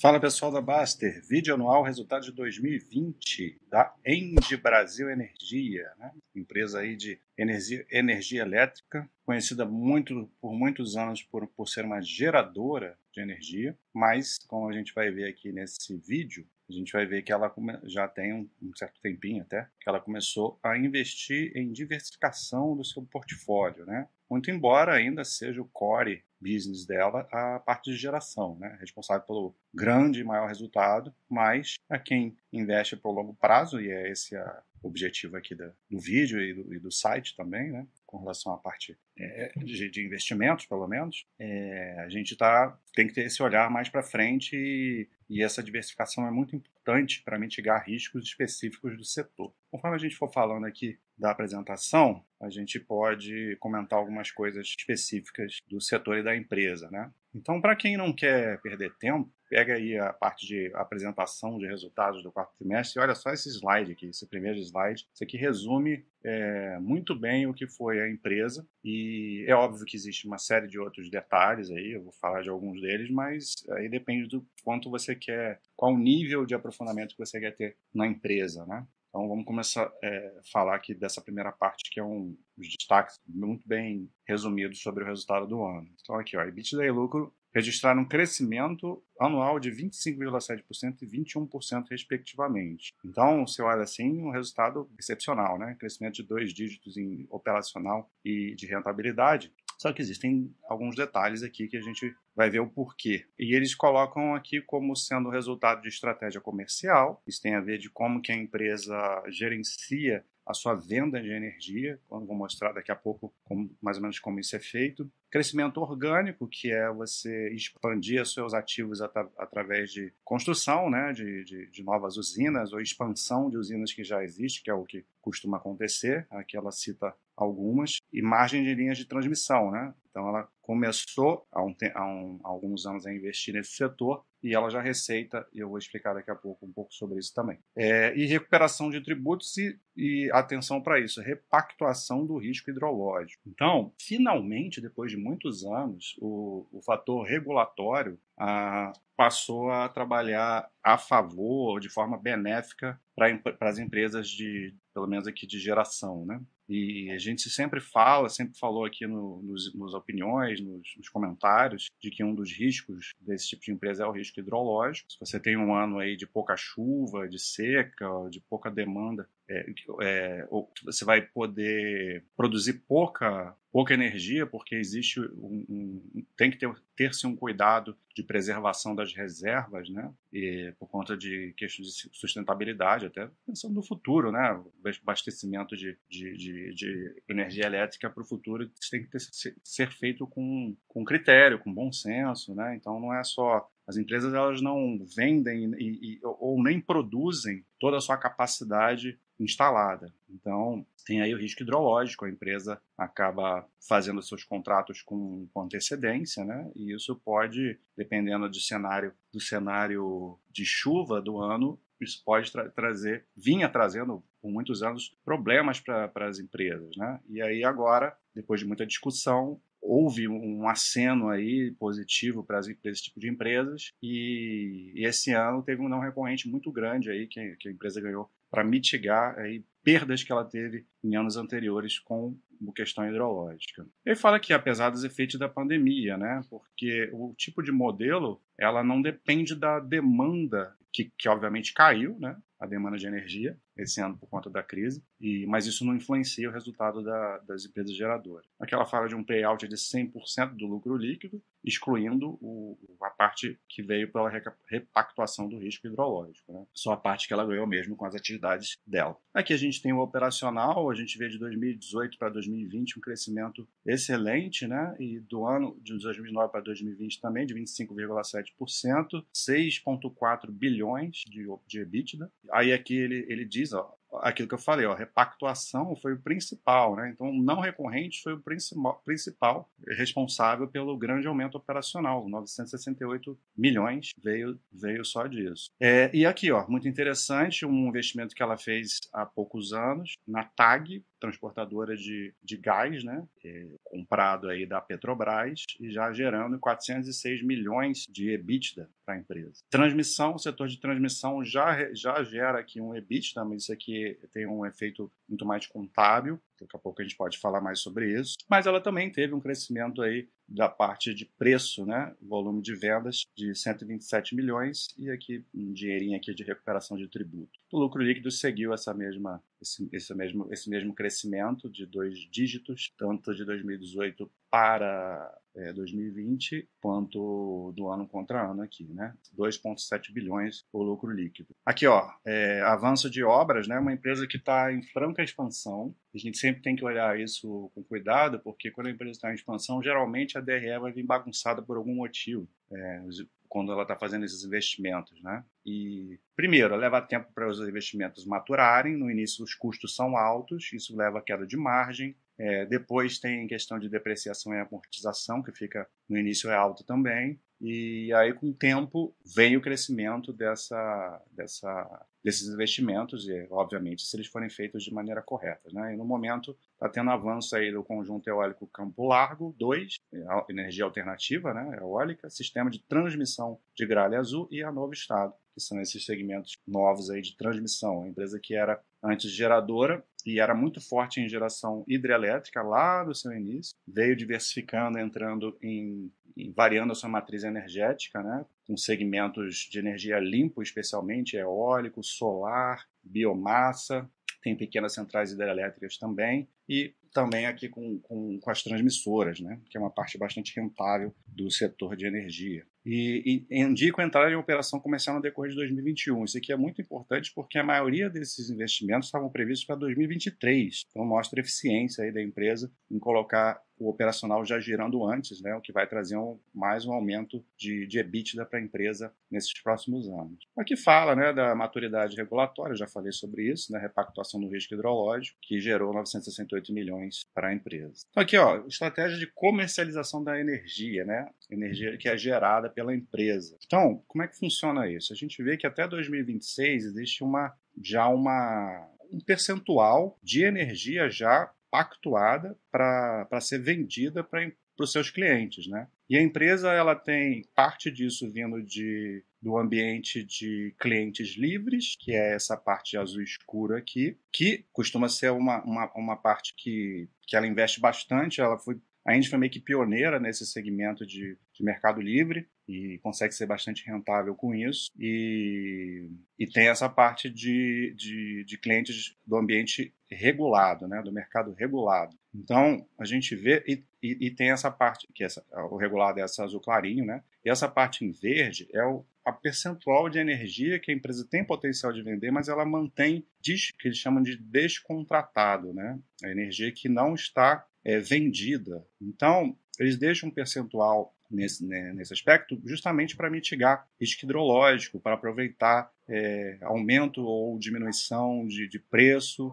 Fala pessoal da Baster, vídeo anual resultado de 2020 da Engie Brasil Energia, né? empresa aí de energia, energia elétrica, conhecida muito, por muitos anos por, por ser uma geradora de energia, mas como a gente vai ver aqui nesse vídeo, a gente vai ver que ela já tem um, um, certo tempinho até, que ela começou a investir em diversificação do seu portfólio, né? Muito embora ainda seja o core business dela a parte de geração, né? Responsável pelo grande e maior resultado, mas a quem investe para o longo prazo, e é esse a, objetivo aqui da, do vídeo e do, e do, site também, né? com relação à parte é, de, de, investimentos, pelo menos, é, a gente tá, tem que ter esse olhar mais para frente e, e, essa diversificação é muito importante para mitigar riscos específicos do setor. Conforme a gente for falando aqui da apresentação, a gente pode comentar algumas coisas específicas do setor e da empresa. Né? Então, para quem não quer perder tempo, pega aí a parte de apresentação de resultados do quarto trimestre e olha só esse slide aqui, esse primeiro slide. Isso aqui resume é, muito bem o que foi a empresa e é óbvio que existe uma série de outros detalhes aí, eu vou falar de alguns deles, mas aí depende do quanto você quer, qual nível de aprofundamento que você quer ter na empresa, né? Então vamos começar a é, falar aqui dessa primeira parte que é um os destaques muito bem resumidos sobre o resultado do ano. Então aqui, ó, EBITDA e lucro registraram um crescimento anual de 25,7% e 21%, respectivamente. Então, você olha assim, um resultado excepcional, né? Crescimento de dois dígitos em operacional e de rentabilidade. Só que existem alguns detalhes aqui que a gente vai ver o porquê. E eles colocam aqui como sendo resultado de estratégia comercial. Isso tem a ver de como que a empresa gerencia a sua venda de energia, como vou mostrar daqui a pouco como, mais ou menos como isso é feito. Crescimento orgânico, que é você expandir seus ativos at através de construção né, de, de, de, novas usinas ou expansão de usinas que já existem, que é o que costuma acontecer. Aqui ela cita algumas. E margem de linhas de transmissão. Né? Então ela começou há, um, há, um, há alguns anos a investir nesse setor e ela já receita, e eu vou explicar daqui a pouco um pouco sobre isso também. É, e recuperação de tributos e, e atenção para isso, repactuação do risco hidrológico. Então, finalmente, depois de muitos anos, o, o fator regulatório ah, passou a trabalhar a favor, de forma benéfica, para as empresas de, pelo menos aqui de geração, né? E a gente sempre fala, sempre falou aqui no, nos, nos opiniões, nos, nos, comentários, de que um dos riscos desse tipo de empresa é o risco hidrológico. Se você tem um ano aí de pouca chuva, de seca, de pouca demanda, é, é, você vai poder produzir pouca pouca energia, porque existe um, um tem que ter ter-se um cuidado de preservação das reservas, né? E por conta de questões de sustentabilidade, até pensando no futuro, né? Abastecimento de, de, de, de energia elétrica para o futuro tem que ter, ser feito com, com critério, com bom senso, né? Então não é só as empresas elas não vendem e, e, ou nem produzem toda a sua capacidade instalada. Então, tem aí o risco hidrológico, a empresa acaba fazendo seus contratos com, com antecedência, né? E isso pode, dependendo do cenário, do cenário de chuva do ano, isso pode tra trazer, vinha trazendo por muitos anos problemas para as empresas, né? E aí agora, depois de muita discussão, houve um aceno aí positivo para esse tipo de empresas e, e, esse ano teve um não recorrente muito grande aí que, que a empresa ganhou para mitigar aí perdas que ela teve em anos anteriores com questão hidrológica. Ele fala que apesar dos efeitos da pandemia, né, porque o tipo de modelo ela não depende da demanda que, que obviamente caiu, né, a demanda de energia esse ano por conta da crise, e, mas isso não influencia o resultado da, das empresas geradoras. Aqui ela fala de um payout de 100% do lucro líquido, excluindo o, a parte que veio pela repactuação do risco hidrológico, né? só a parte que ela ganhou mesmo com as atividades dela. Aqui a gente tem o operacional, a gente vê de 2018 para 2020 um crescimento excelente, né? e do ano de 2009 para 2020 também de 25,7%, 6,4 bilhões de, de EBITDA. Aí aqui ele, ele diz ó, aquilo que eu falei, ó, repactuação foi o principal, né? Então, não recorrente foi o principal, principal responsável pelo grande aumento operacional, 968 milhões veio veio só disso. É, e aqui, ó, muito interessante, um investimento que ela fez há poucos anos na TAG, transportadora de, de gás, né? É, comprado aí da Petrobras e já gerando 406 milhões de EBITDA para a empresa. Transmissão, o setor de transmissão já, já gera aqui um EBITDA, mas isso aqui tem um efeito muito mais contábil. Daqui a pouco a gente pode falar mais sobre isso. Mas ela também teve um crescimento aí da parte de preço, né? Volume de vendas de 127 milhões e aqui um dinheirinho aqui de recuperação de tributo. O lucro líquido seguiu essa mesma esse, esse, mesmo, esse mesmo crescimento de dois dígitos, tanto de 2018 para é, 2020, quanto do ano contra ano aqui, né? 2,7 bilhões o lucro líquido. Aqui, ó, é, avanço de obras, né? Uma empresa que está em franca expansão. A gente sempre tem que olhar isso com cuidado, porque quando a empresa está em expansão, geralmente a DRE vai vir bagunçada por algum motivo. É, quando ela está fazendo esses investimentos, né? E primeiro, leva tempo para os investimentos maturarem. No início, os custos são altos, isso leva a queda de margem. É, depois tem questão de depreciação e amortização, que fica no início é alto também. E aí, com o tempo, vem o crescimento dessa, dessa, desses investimentos, e, obviamente, se eles forem feitos de maneira correta. Né? E no momento, está tendo avanço aí do conjunto eólico Campo Largo 2, é, energia alternativa né, eólica, sistema de transmissão de gralha azul e a Novo Estado, que são esses segmentos novos aí de transmissão. A empresa que era antes geradora e era muito forte em geração hidrelétrica lá do seu início, veio diversificando, entrando em, em variando a sua matriz energética, né, com segmentos de energia limpo, especialmente eólico, solar, biomassa, tem pequenas centrais hidrelétricas também, e também aqui com, com, com, as transmissoras, né, que é uma parte bastante rentável do setor de energia. E, e indico entrar em operação comercial no decorrer de 2021. Isso aqui é muito importante porque a maioria desses investimentos estavam previstos para 2023. Então mostra a eficiência aí da empresa em colocar o operacional já girando antes, né, o que vai trazer um, mais um aumento de, de EBITDA para a empresa nesses próximos anos. Aqui fala né, da maturidade regulatória, já falei sobre isso, né, repactuação do risco hidrológico, que gerou 968 milhões para a empresa. Então aqui, ó, estratégia de comercialização da energia, né, energia que é gerada pela empresa. Então, como é que funciona isso? A gente vê que até 2026 existe uma, já uma, um percentual de energia já pactuada para ser vendida para os seus clientes, né? E a empresa ela tem parte disso vindo de, do ambiente de clientes livres, que é essa parte azul escura aqui, que costuma ser uma, uma, uma parte que, que ela investe bastante. Ela foi a Indy foi meio que pioneira nesse segmento de, de mercado livre e consegue ser bastante rentável com isso. E, e tem essa parte de, de, de clientes do ambiente regulado, né, do mercado regulado. Então, a gente vê, e, e, e tem essa parte, que essa, o regulado é essa azul clarinho, né, e essa parte em verde é o, a percentual de energia que a empresa tem potencial de vender, mas ela mantém, diz, que eles chamam de descontratado, né, a energia que não está é, vendida. Então, eles deixam um percentual nesse, né, nesse aspecto justamente para mitigar risco hidrológico, para aproveitar é, aumento ou diminuição de, de preço.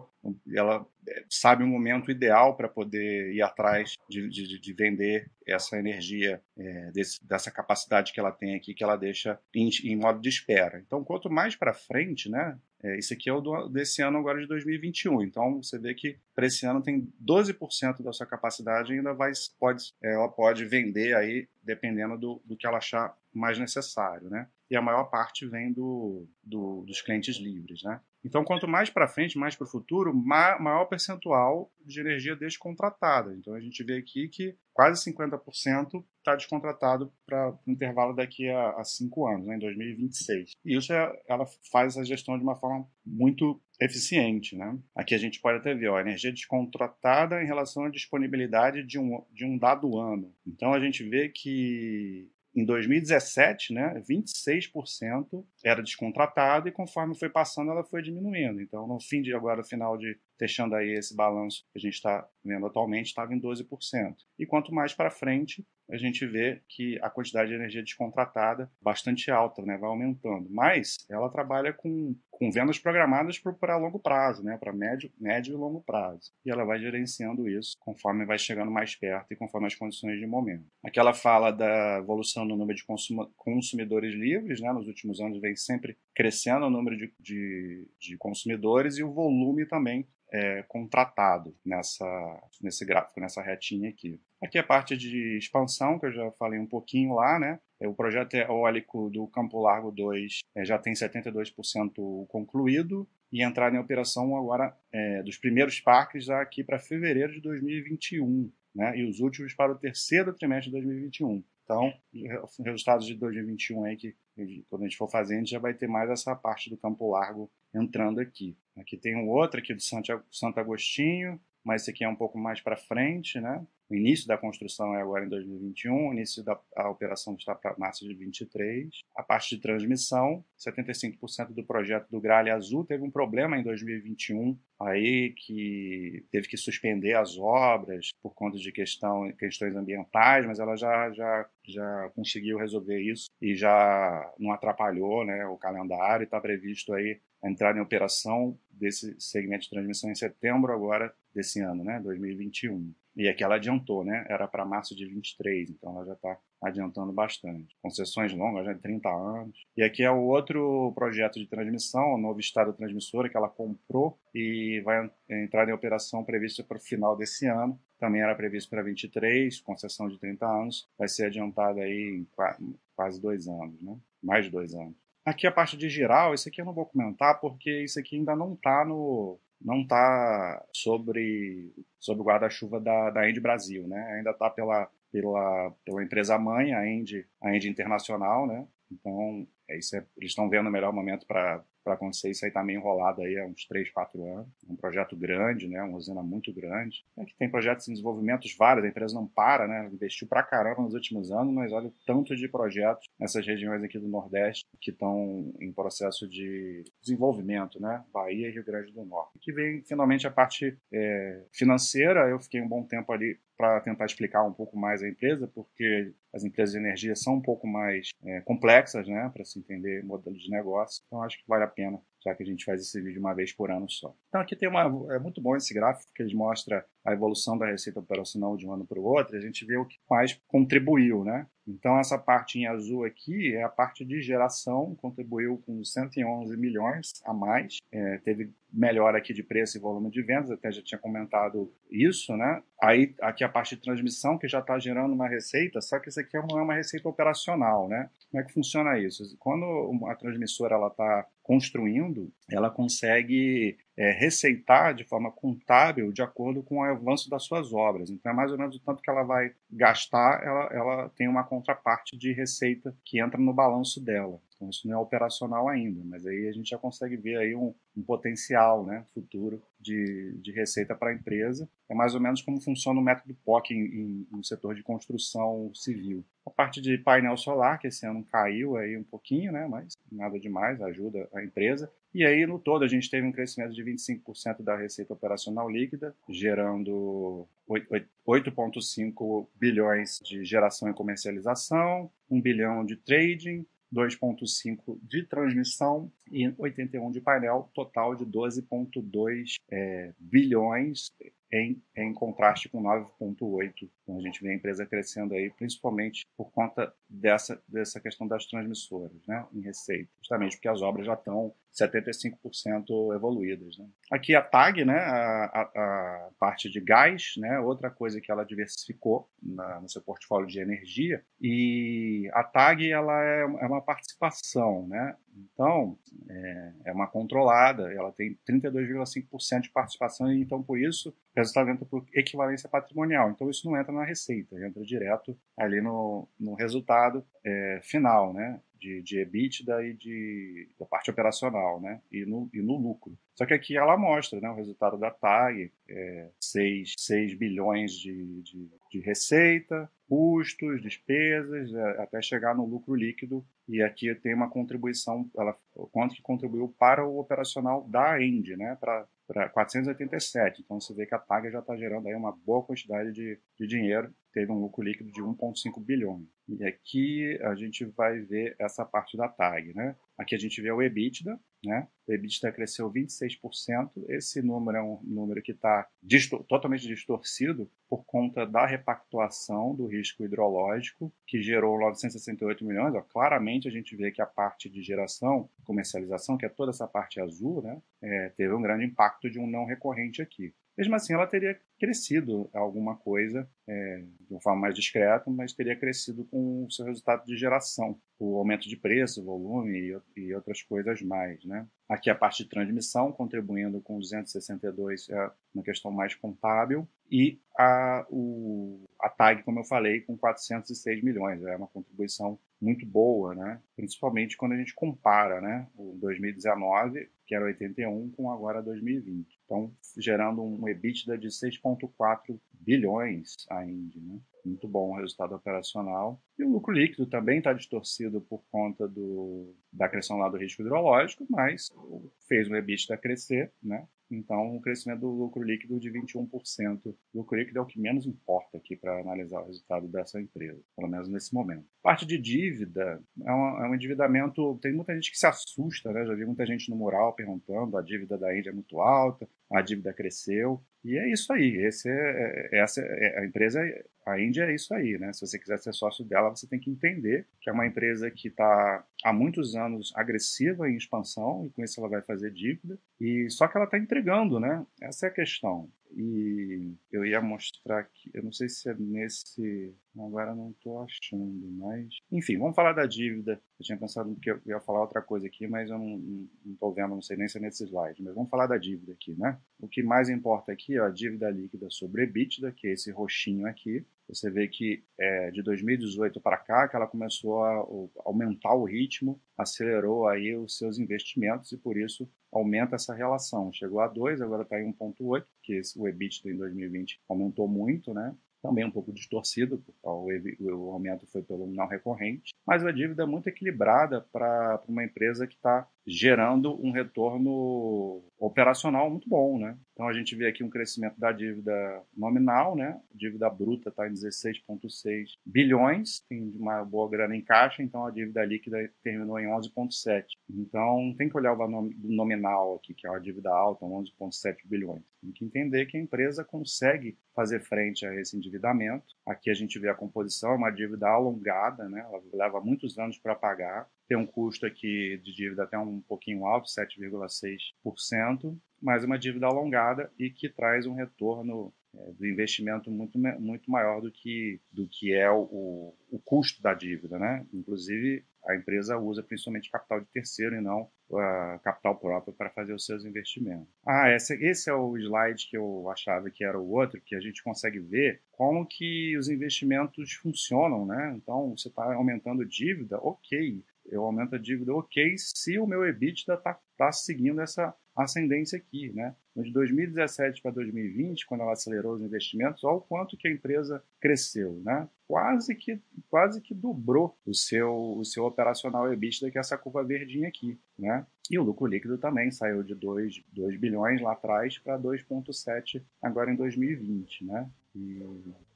Ela é, sabe o momento ideal para poder ir atrás de, de, de vender essa energia, é, desse, dessa capacidade que ela tem aqui, que ela deixa em, em modo de espera. Então, quanto mais para frente, né, é, isso aqui é o do, desse ano agora de 2021. Então você vê que para esse ano tem 12% da sua capacidade ainda vai pode é, ela pode vender aí dependendo do, do que ela achar mais necessário, né? E a maior parte vem do, do dos clientes livres, né? Então, quanto mais para frente, mais para o futuro, maior percentual de energia descontratada. Então, a gente vê aqui que quase 50% está descontratado para o intervalo daqui a, a cinco anos, né, em 2026. E isso é, ela faz a gestão de uma forma muito eficiente. Né? Aqui a gente pode até ver ó, a energia descontratada em relação à disponibilidade de um, de um dado ano. Então, a gente vê que em 2017, né, 26% era descontratado e conforme foi passando ela foi diminuindo. Então, no fim de agora, final de fechando aí esse balanço que a gente está vendo atualmente, estava em 12%. E quanto mais para frente, a gente vê que a quantidade de energia descontratada bastante alta, né, vai aumentando. Mas ela trabalha com, com vendas programadas para longo prazo, né, para médio, médio e longo prazo. E ela vai gerenciando isso conforme vai chegando mais perto e conforme as condições de momento. Aqui ela fala da evolução no número de consumidores livres, né, nos últimos anos vem sempre crescendo o número de, de, de consumidores e o volume também é, contratado nessa, nesse gráfico, nessa retinha aqui. Aqui é a parte de expansão, que eu já falei um pouquinho lá, né? O projeto eólico do Campo Largo 2 é, já tem 72% concluído e entrar em operação agora é, dos primeiros parques aqui para fevereiro de 2021, né? E os últimos para o terceiro trimestre de 2021. Então, resultados de 2021 aí que quando a gente for fazer, a gente já vai ter mais essa parte do Campo Largo entrando aqui. Aqui tem um outro aqui do Santo Agostinho, mas esse aqui é um pouco mais para frente, né? O início da construção é agora em 2021, o início da operação está para março de 23. A parte de transmissão, 75% do projeto do Gralha Azul teve um problema em 2021, aí que teve que suspender as obras por conta de questão, questões ambientais, mas ela já, já, já conseguiu resolver isso e já não atrapalhou né, o calendário. Está previsto aí entrar em operação desse segmento de transmissão em setembro agora desse ano, né, 2021. E aqui ela adiantou, né? Era para março de 23, então ela já está adiantando bastante. Concessões longas, de 30 anos. E aqui é o outro projeto de transmissão, o novo estado transmissora que ela comprou e vai entrar em operação prevista para o final desse ano. Também era previsto para 23, concessão de 30 anos, vai ser adiantada aí em quase dois anos, né? Mais de dois anos. Aqui a parte de geral, isso aqui eu não vou comentar porque isso aqui ainda não está no, não está sobre, sobre o guarda-chuva da, da End Brasil, né? Ainda está pela, pela, pela empresa mãe, a End, a End Internacional, né? Então, é isso é, eles estão vendo o melhor momento para para acontecer. Isso aí está meio enrolado aí há uns 3, 4 anos. Um projeto grande, né? Uma usina muito grande. É que tem projetos em desenvolvimento vários, a empresa não para, né? Investiu para caramba nos últimos anos, mas olha o tanto de projetos nessas regiões aqui do Nordeste que estão em processo de desenvolvimento, né? Bahia e Rio Grande do Norte. Que vem finalmente a parte é, financeira. Eu fiquei um bom tempo ali para tentar explicar um pouco mais a empresa, porque as empresas de energia são um pouco mais é, complexas, né, para se entender modelo de negócio. Então acho que vale a pena, já que a gente faz esse vídeo uma vez por ano só. Então aqui tem uma é muito bom esse gráfico que ele mostra a evolução da receita operacional de um ano para o outro. A gente vê o que mais contribuiu, né? Então essa parte em azul aqui é a parte de geração, contribuiu com 111 milhões a mais, é, teve melhora aqui de preço e volume de vendas, até já tinha comentado isso, né? Aí aqui a parte de transmissão que já está gerando uma receita, só que isso aqui não é uma receita operacional, né? Como é que funciona isso? Quando a transmissora ela está construindo, ela consegue é, receitar de forma contábil de acordo com o avanço das suas obras. Então, é mais ou menos o tanto que ela vai gastar, ela, ela tem uma contraparte de receita que entra no balanço dela. Então, isso não é operacional ainda, mas aí a gente já consegue ver aí um, um potencial né, futuro de, de receita para a empresa. É mais ou menos como funciona o método POC em, no setor de construção civil. A parte de painel solar, que esse ano caiu aí um pouquinho, né, mas nada demais, ajuda a empresa. E aí, no todo, a gente teve um crescimento de 25% da receita operacional líquida, gerando 8,5 bilhões de geração e comercialização, 1 bilhão de trading, 2,5 de transmissão e 81 de painel, total de 12,2 é, bilhões em, em contraste com 9,8. Então a gente vê a empresa crescendo aí, principalmente por conta dessa, dessa questão das transmissoras, né, em receita, justamente porque as obras já estão 75% evoluídas. Né. Aqui a TAG, né, a, a, parte de gás, né, outra coisa que ela diversificou na, no seu portfólio de energia, e a TAG ela é, é uma participação, né, então, é, é uma controlada, ela tem 32,5% de participação, então por isso resultado entra por equivalência patrimonial. Então isso não entra na receita, entra direto ali no, no resultado é, final, né? De, de EBITDA e de, da parte operacional, né? E no, e no lucro. Só que aqui ela mostra né, o resultado da TAG, é, 6, 6 bilhões de, de, de receita, custos, despesas, é, até chegar no lucro líquido. E aqui tem uma contribuição, ela, quanto que contribuiu para o operacional da End, né, para 487. Então você vê que a TAG já está gerando aí uma boa quantidade de, de dinheiro, teve um lucro líquido de 1,5 bilhões. E aqui a gente vai ver essa parte da TAG. Né? Aqui a gente vê o EBITDA, né? O EBITDA cresceu 26%. Esse número é um número que está distor totalmente distorcido por conta da repactuação do risco hidrológico, que gerou 968 milhões. Ó, claramente a gente vê que a parte de geração, comercialização, que é toda essa parte azul, né, é, teve um grande impacto de um não recorrente aqui. Mesmo assim, ela teria crescido alguma coisa é, de uma forma mais discreta, mas teria crescido com o seu resultado de geração, o aumento de preço, volume e, e outras coisas mais, né? Aqui a parte de transmissão, contribuindo com 262, é uma questão mais contábil, e a, o, a TAG, como eu falei, com 406 milhões, é uma contribuição muito boa, né? principalmente quando a gente compara né? o 2019, que era 81, com agora 2020. Então, gerando um EBITDA de 6,4 bilhões a Indy. Né? Muito bom o resultado operacional. E o lucro líquido também está distorcido por conta do, da questão lá do risco hidrológico, mas fez o EBITDA crescer, né? Então, um crescimento do lucro líquido de 21%. O lucro líquido é o que menos importa aqui para analisar o resultado dessa empresa, pelo menos nesse momento. Parte de dívida é, é um endividamento. Tem muita gente que se assusta, né? Já vi muita gente no mural perguntando: a dívida da Índia é muito alta, a dívida cresceu. E é isso aí. Esse é, é essa é, a empresa, a Índia é isso aí, né? Se você quiser ser sócio dela, você tem que entender que é uma empresa que está há muitos anos agressiva em expansão e com isso ela vai fazer dívida. E só que ela está entregando, né? Essa é a questão. E eu ia mostrar aqui, eu não sei se é nesse. Agora não estou achando, mas. Enfim, vamos falar da dívida. Eu tinha pensado que eu ia falar outra coisa aqui, mas eu não estou vendo, não sei nem se é nesse slide. Mas vamos falar da dívida aqui, né? O que mais importa aqui é a dívida líquida sobre EBITDA, que é esse roxinho aqui. Você vê que é, de 2018 para cá que ela começou a, aumentar o ritmo, acelerou aí os seus investimentos e por isso aumenta essa relação. Chegou a 2, agora está em 1,8, que o EBITDA em 2020 aumentou muito, né? Também um pouco distorcido, porque o aumento foi pelo não recorrente, mas a dívida é muito equilibrada para uma empresa que está gerando um retorno operacional muito bom, né? Então a gente vê aqui um crescimento da dívida nominal, né? A dívida bruta está em 16,6 bilhões, tem uma boa grana em caixa, então a dívida líquida terminou em 11,7. Então tem que olhar o valor nominal aqui, que é uma dívida alta, 11,7 bilhões. Tem que entender que a empresa consegue fazer frente a esse endividamento. Aqui a gente vê a composição, é uma dívida alongada, né? Ela leva muitos anos para pagar tem um custo aqui de dívida até um pouquinho alto, 7,6%, mas uma dívida alongada e que traz um retorno é, do investimento muito, muito maior do que, do que é o, o custo da dívida. Né? Inclusive, a empresa usa principalmente capital de terceiro e não uh, capital próprio para fazer os seus investimentos. Ah, esse, esse é o slide que eu achava que era o outro, que a gente consegue ver como que os investimentos funcionam, né? Então, você está aumentando dívida, ok, eu aumento a dívida, ok, se o meu EBITDA está tá seguindo essa ascendência aqui, né? De 2017 para 2020, quando ela acelerou os investimentos, olha o quanto que a empresa cresceu, né? Quase que, quase que dobrou o seu, o seu operacional EBITDA, que é essa curva verdinha aqui, né? E o lucro líquido também saiu de 2, 2 bilhões lá atrás para 2,7 agora em 2020, né? E,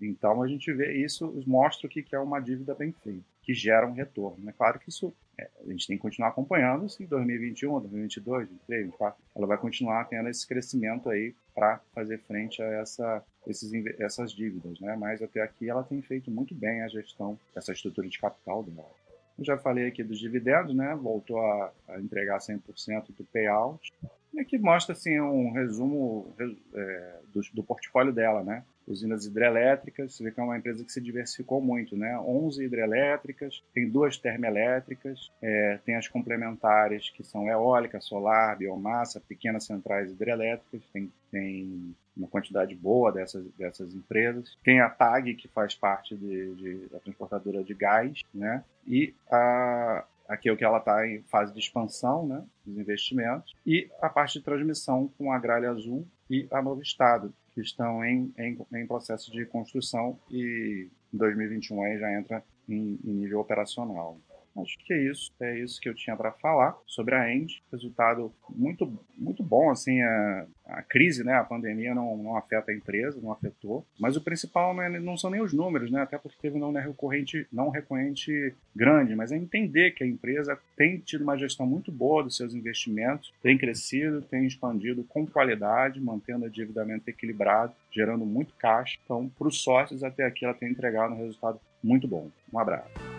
então a gente vê isso, mostra que, que é uma dívida bem feita, que gera um retorno. É claro que isso é, a gente tem que continuar acompanhando se em 2021, 2022, 2023, 2024, ela vai continuar tendo esse crescimento aí para fazer frente a essa, esses, essas dívidas, né? Mas até aqui ela tem feito muito bem a gestão dessa estrutura de capital dela. Eu já falei aqui dos dividendos, né? Voltou a, a entregar 100% do payout. E aqui mostra assim um resumo é, do, do portfólio dela, né? usinas hidrelétricas, você vê que é uma empresa que se diversificou muito, né? 11 hidrelétricas, tem duas termoelétricas, é, tem as complementares que são eólica, solar, biomassa, pequenas centrais hidrelétricas, tem, tem uma quantidade boa dessas, dessas empresas. Tem a TAG, que faz parte de, de da transportadora de gás, né? E a, aqui é o que ela está em fase de expansão, né, dos investimentos, e a parte de transmissão com a Gralha Azul e a Novo Estado, que estão em, em, em processo de construção e em 2021 aí já entra em, em nível operacional. Acho que é isso. É isso que eu tinha para falar sobre a End. Resultado muito, muito bom, assim, a, a crise, né, a pandemia não, não afeta a empresa, não afetou. Mas o principal não, é, não são nem os números, né, até porque teve não recorrente, não recorrente grande, mas é entender que a empresa tem tido uma gestão muito boa dos seus investimentos, tem crescido, tem expandido com qualidade, mantendo o endividamento equilibrado, gerando muito caixa. Então, para os sócios, até aqui ela tem entregado um resultado muito bom. Um abraço.